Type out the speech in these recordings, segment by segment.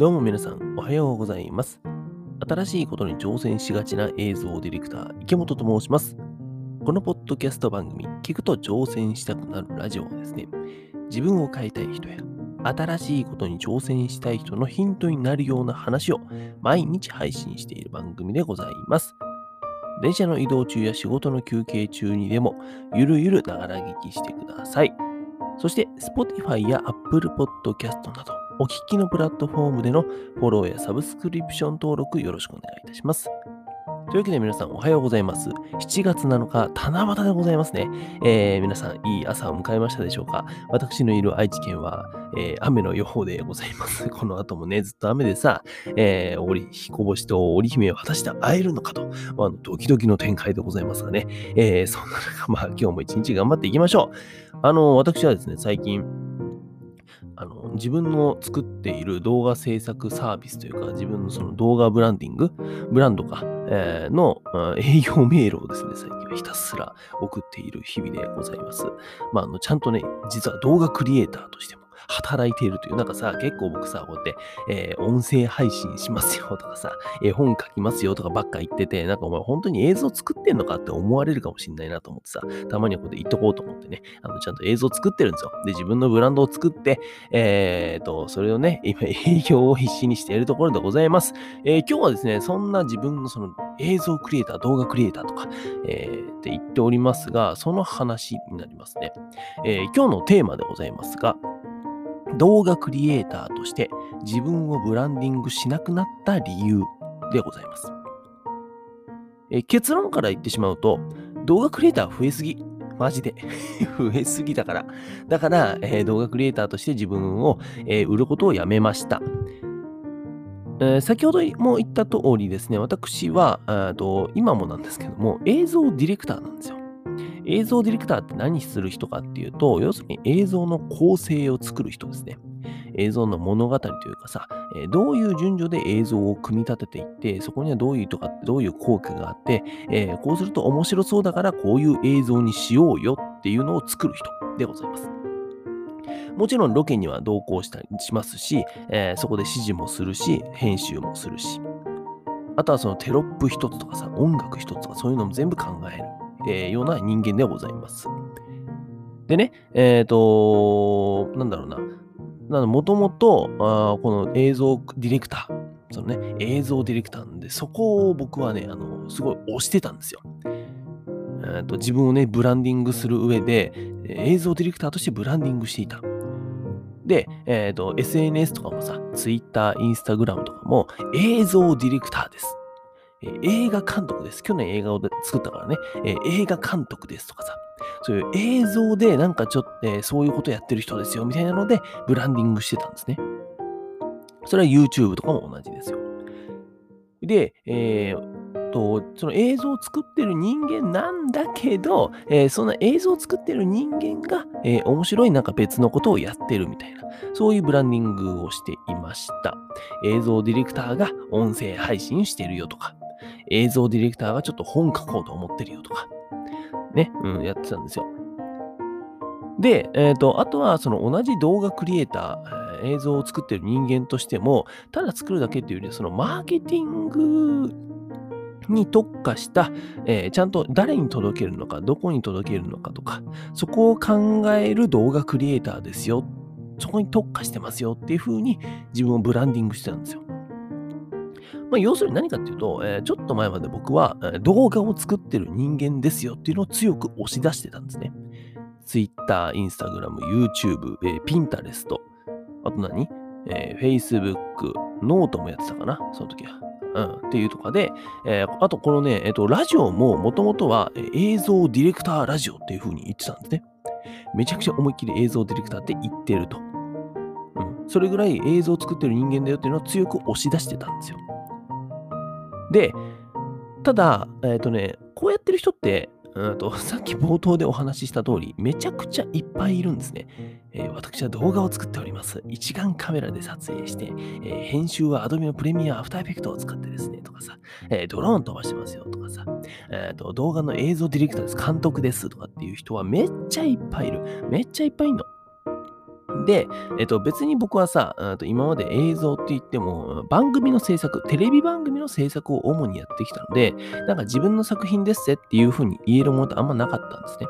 どうも皆さん、おはようございます。新しいことに挑戦しがちな映像ディレクター、池本と申します。このポッドキャスト番組、聞くと挑戦したくなるラジオはですね、自分を変えたい人や、新しいことに挑戦したい人のヒントになるような話を毎日配信している番組でございます。電車の移動中や仕事の休憩中にでも、ゆるゆるながら聞きしてください。そして、Spotify や Apple Podcast など、お聞きのプラットフォームでのフォローやサブスクリプション登録よろしくお願いいたします。というわけで皆さんおはようございます。7月7日、七夕でございますね。えー皆さん、いい朝を迎えましたでしょうか？私のいる愛知県は、えー雨の予報でございます。この後もね、ずっと雨でさ、えー、織彦星と織姫を果たして会えるのかと、まあ、ドキドキの展開でございますがね。えーそんな中、まあ今日も一日頑張っていきましょう。あの、私はですね、最近、あの自分の作っている動画制作サービスというか、自分のその動画ブランディング、ブランドか、えーの営業メールをですね、最近はひたすら送っている日々でございます。まあ、あのちゃんとね、実は動画クリエイターとしても働いているという、なんかさ、結構僕さ、こうやって、えー音声配信しますよとかさ、絵本書きますよとかばっか言ってて、なんかお前本当に映像作ってんのかって思われるかもしんないなと思ってさ、たまにはここで言っとこうと思ってね、あのちゃんと映像作ってるんですよ。で、自分のブランドを作って、えー、と、それをね、今営業を必死にしているところでございます。えー今日はですね、そんな自分のその映像クリエイター、動画クリエイターとか、えーって言っておりますが、その話になりますね。えー今日のテーマでございますが、動画クリエイターとして自分をブランディングしなくなった理由でございます。え結論から言ってしまうと、動画クリエイター増えすぎ。マジで。増えすぎだから。だから、えー動画クリエイターとして自分を、えー売ることをやめました。えー先ほども言った通りですね、私は、と今もなんですけども、映像ディレクターなんですよ。映像ディレクターって何する人かっていうと、要するに映像の構成を作る人ですね。映像の物語というかさ、えどういう順序で映像を組み立てていって、そこにはどういうとか、どういう効果があって、えーこうすると面白そうだからこういう映像にしようよっていうのを作る人でございます。もちろんロケには同行したりしますし、えーそこで指示もするし、編集もするし、あとはそのテロップ一つとかさ、音楽一つとかそういうのも全部考える、えーような人間でございます。でね、えっ、と、なんだろうな。もともと、あこの映像ディレクター、そのね、映像ディレクターなんで、そこを僕はね、あの、すごい推してたんですよ。えーと自分をね、ブランディングする上で、映像ディレクターとしてブランディングしていた。で、えっ、と、SNS とかもさ、Twitter、Instagram とかも映像ディレクターです。え映画監督です。去年映画を作ったからね、えー映画監督ですとかさ、そういう映像でなんかちょっと、えーそういうことやってる人ですよみたいなので、ブランディングしてたんですね。それは YouTube とかも同じですよ。で、えーと、その映像を作ってる人間なんだけど、えーその映像を作ってる人間が、えー面白いなんか別のことをやってるみたいな、そういうブランディングをしていました。映像ディレクターが音声配信してるよとか、映像ディレクターがちょっと本書こうと思ってるよとか、ね、うん、やってたんですよ。で、えっ、と、あとはその同じ動画クリエイター、映像を作ってる人間としても、ただ作るだけっていうよりは、そのマーケティングに特化した、えーちゃんと誰に届けるのか、どこに届けるのかとか、そこを考える動画クリエイターですよ。そこに特化してますよっていう風に自分をブランディングしてたんですよ。まあ、要するに何かっていうと、えーちょっと前まで僕は、動画を作ってる人間ですよっていうのを強く押し出してたんですね。Twitter、Instagram、YouTube、えー Pinterest、あと何、えー ?Facebook、ノートもやってたかな？その時は。うん、っていうとかで、えーあとこのね、えっ、と、ラジオももともとは映像ディレクターラジオっていう風に言ってたんですね。めちゃくちゃ思いっきり映像ディレクターって言ってると。うん、それぐらい映像を作ってる人間だよっていうのを強く押し出してたんですよ。で、ただ、えっ、とね、こうやってる人って、うんと さっき冒頭でお話しした通り、めちゃくちゃいっぱいいるんですね。えー私は動画を作っております。一眼カメラで撮影して、えー編集は Adobe のプレミア、アフターエフェクトを使ってですね、とかさ、えードローン飛ばしてますよとかさ、えーと、動画の映像ディレクターです、監督ですとかっていう人はめっちゃいっぱいいる。めっちゃいっぱいいるの。で、えっと、別に僕はさ、と今まで映像って言っても、番組の制作、テレビ番組の制作を主にやってきたので、なんか自分の作品ですぜっていうふうに言えるものってあんまなかったんですね。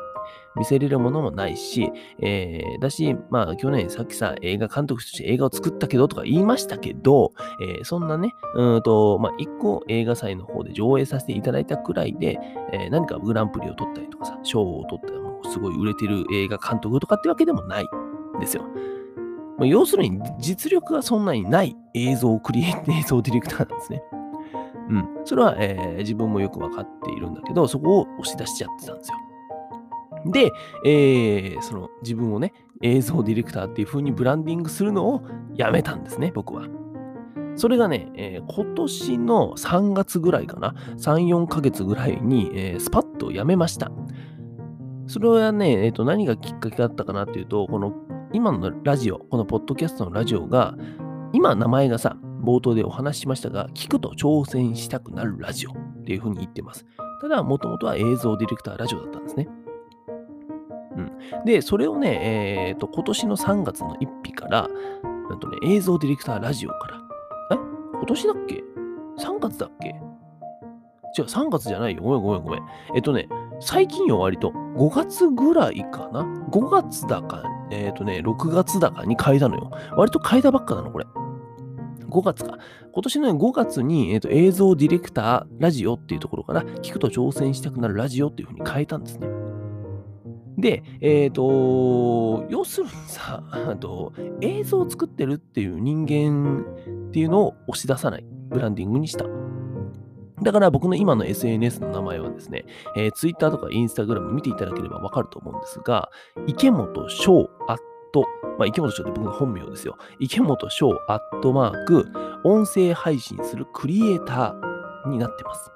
見せれるものもないし、えー、だし、まあ去年さっきさ、映画監督として映画を作ったけどとか言いましたけど、えー、そんなね、うんと、まあ一個映画祭の方で上映させていただいたくらいで、えー、何かグランプリを取ったりとかさ、賞を取ったり、もうすごい売れてる映画監督とかってわけでもないですよ。まあ、要するに実力がそんなにない映像クリエイト 映像ディレクターなんですね。うん。それは、えー、自分もよくわかっているんだけど、そこを押し出しちゃってたんですよ。で、えー、その自分をね、映像ディレクターっていう風にブランディングするのをやめたんですね、僕は。それがね、えー、今年の3月ぐらいかな、3、4ヶ月ぐらいに、えー、スパッとやめました。それはね、えーと、何がきっかけだったかなっていうと、この今のラジオ、このポッドキャストのラジオが、今名前がさ、冒頭でお話ししましたが、聞くと挑戦したくなるラジオっていう風に言ってます。ただ、もともとは映像ディレクターラジオだったんですね。うん。で、それをね、えっ、ー、と、今年の3月の1日から、なんとね、映像ディレクターラジオから、え？今年だっけ ?3 月だっけ？違う、3月じゃないよ。ごめんごめんごめん。えっとね、最近よ、割と。5月ぐらいかな ?5 月だから、えっ、ー、とね、6月だかに変えたのよ。割と変えたばっかなの、これ。5月か。今年の、5月に、えーと、映像ディレクターラジオっていうところから、聞くと挑戦したくなるラジオっていうふうに変えたんですね。で、えっ、ー、と、要するにさ、あと、映像を作ってるっていう人間っていうのを押し出さないブランディングにした。だから僕の今の SNS の名前はですね、えー、Twitter とか Instagram 見ていただければわかると思うんですが、池本翔アット、まあ、池本翔って僕の本名ですよ。池本翔アットマーク、音声配信するクリエイターになってます。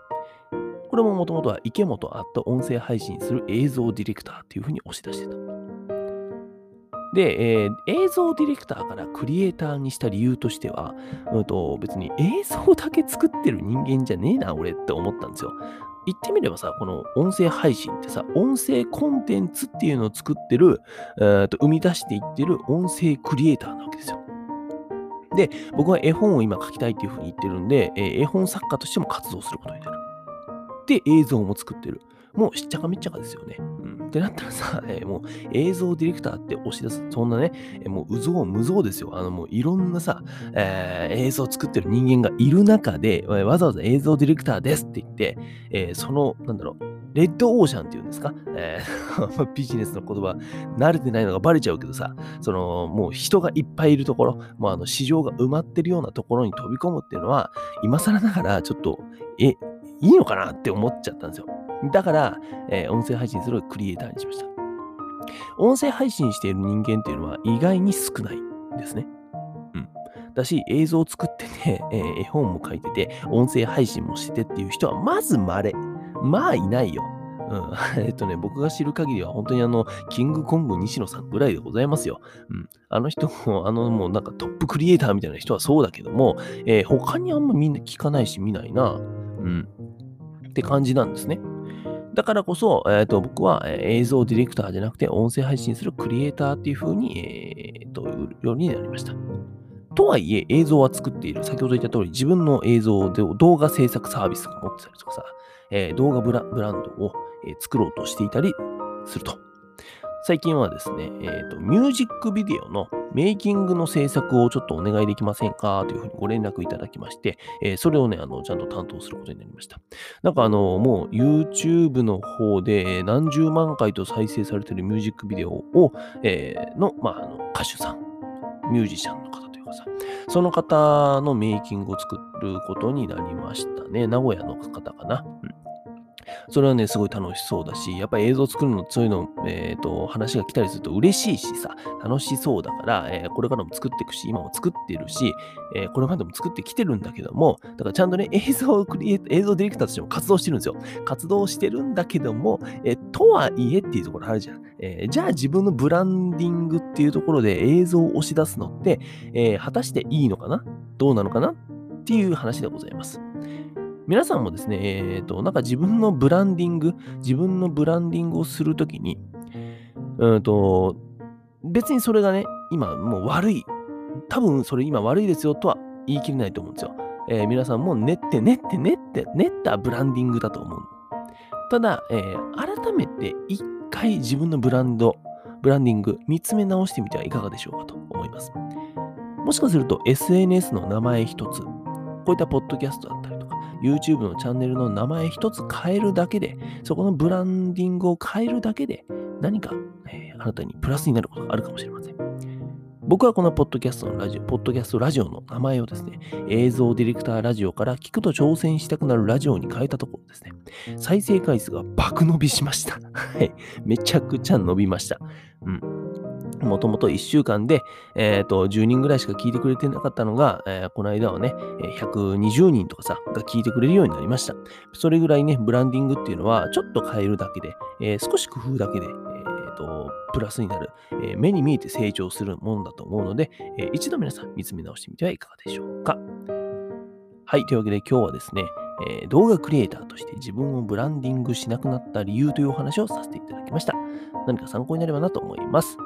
これももともとは池本アット音声配信する映像ディレクターっていうふうに押し出してた。で、えー、映像ディレクターからクリエイターにした理由としては、うんと、別に映像だけ作ってる人間じゃねえな、俺って思ったんですよ。言ってみればさ、この音声配信ってさ、音声コンテンツっていうのを作ってる、えー、と生み出していってる音声クリエイターなわけですよ。で、僕は絵本を今書きたいっていうふうに言ってるんで、えー、絵本作家としても活動することになる。で、映像も作ってる。もうしっちゃかめっちゃかですよね。ってなったらさ、えー、もう映像ディレクターって押し出す。そんなね、えー、もううぞう無造ですよ。あのもういろんなさ、えー、映像作ってる人間がいる中で、えー、わざわざ映像ディレクターですって言って、えー、その、なんだろう、レッドオーシャンっていうんですか、えー、ビジネスの言葉、慣れてないのがバレちゃうけどさ、その、もう人がいっぱいいるところ、もうあの市場が埋まってるようなところに飛び込むっていうのは、今更ながらちょっと、え、いいのかなって思っちゃったんですよ。だから、えー、音声配信するクリエイターにしました。音声配信している人間っていうのは意外に少ないですね。うん。だし、映像を作ってて、えー、絵本も書いてて、音声配信もしててっていう人はまず稀。まあいないよ。うん。えっとね、僕が知る限りは本当にあの、キングコング西野さんぐらいでございますよ。うん。あの人も、あのもうなんかトップクリエイターみたいな人はそうだけども、えー、他にあんまみんな聞かないし見ないな。うん。って感じなんですね。だからこそ、えーと、僕は、映像ディレクターじゃなくて音声配信するクリエイターっていう風に、えー、と、ようになりました。とはいえ、映像は作っている。先ほど言った通り、自分の映像で動画制作サービスを持ってたりとかさ、えー、動画ブランドを、え、作ろうとしていたりすると。最近はですね、え、ー、と、ミュージックビデオのメイキングの制作をちょっとお願いできませんか？というふうにご連絡いただきまして、えー、それをね、あの、ちゃんと担当することになりました。なんかあの、もう YouTube の方で何十万回と再生されているミュージックビデオを、えー、の、まあ、あの、歌手さん、ミュージシャンの方というかさ、その方のメイキングを作ることになりましたね。名古屋の方かな？うんそれはね、すごい楽しそうだし、やっぱり映像作るの、そういうの、えっ、ー、と、話が来たりすると嬉しいしさ、楽しそうだから、えー、これからも作っていくし、今も作ってるし、えー、これまでも作ってきてるんだけども、だからちゃんとね、映像クリエイ、映像ディレクターとしても活動してるんですよ。活動してるんだけども、えとはいえっていうところあるじゃん。えじゃあ自分のブランディングっていうところで映像を押し出すのって、え果たしていいのかな？どうなのかな？っていう話でございます。皆さんもですね、えっ、ー、と、なんか自分のブランディング、自分のブランディングをするときに、うんと、別にそれがね、今もう悪い。多分それ今悪いですよとは言い切れないと思うんですよ。えー、皆さんも練って練って練って練ったブランディングだと思う。ただ、えー、改めて一回自分のブランド、ブランディング見つめ直してみてはいかがでしょうかと思います。もしかすると SNS の名前一つ、こういったポッドキャストだっ、YouTube のチャンネルの名前一つ変えるだけで、そこのブランディングを変えるだけで、何か、えー、あなたにプラスになることがあるかもしれません。僕はこのポッドキャストのラジオ、ポッドキャストラジオの名前をですね、映像ディレクターラジオから聞くと挑戦したくなるラジオに変えたところですね、再生回数が爆伸びしました。はい。めちゃくちゃ伸びました。うん。もともと1週間で、えー、と10人ぐらいしか聞いてくれてなかったのが、えー、この間はね、120人とかさ、が聞いてくれるようになりました。それぐらいね、ブランディングっていうのは、ちょっと変えるだけで、えー、少し工夫だけで、と、プラスになる、えー、目に見えて成長するものだと思うので、えー、一度皆さん見つめ直してみてはいかがでしょうか。はい、というわけで今日はですね、えー、動画クリエイターとして自分をブランディングしなくなった理由というお話をさせていただきました。何か参考になればなと思います。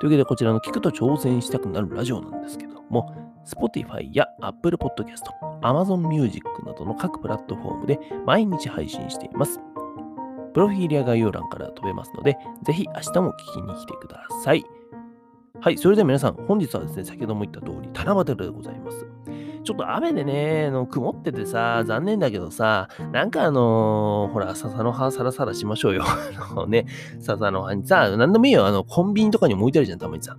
というわけでこちらの聞くと挑戦したくなるラジオなんですけども、Spotify や Apple Podcast、Amazon Music などの各プラットフォームで毎日配信しています。プロフィールや概要欄から飛べますので、ぜひ明日も聞きに来てください。はい、それでは皆さん、本日はですね、先ほども言った通り、七夕でございます。ちょっと雨でね、の曇っててさ、残念だけどさ、なんかあのー、ほら、笹の葉サラサラしましょうよ。あのね、笹の葉にさ、なんでもいいよ。あの、コンビニとかにも置いてあるじゃん、たまにさ。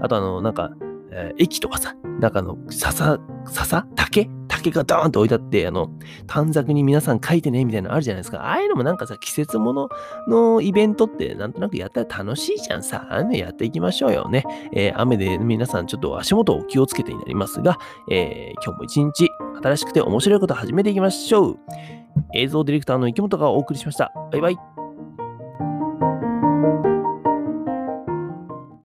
あとあの、なんか、えー、駅とかさ、なんかあの、笹、笹竹竹がドーンと置いてあって、あの、短冊に皆さん書いてね、みたいなのあるじゃないですか。ああいうのもなんかさ、季節もののイベントってなんとなくやったら楽しいじゃんさ。ああいうのやっていきましょうよね。えー、雨で皆さんちょっと足元を気をつけてになりますが、えー、今日も一日新しくて面白いこと始めていきましょう。映像ディレクターの池本がお送りしました。バイバイ。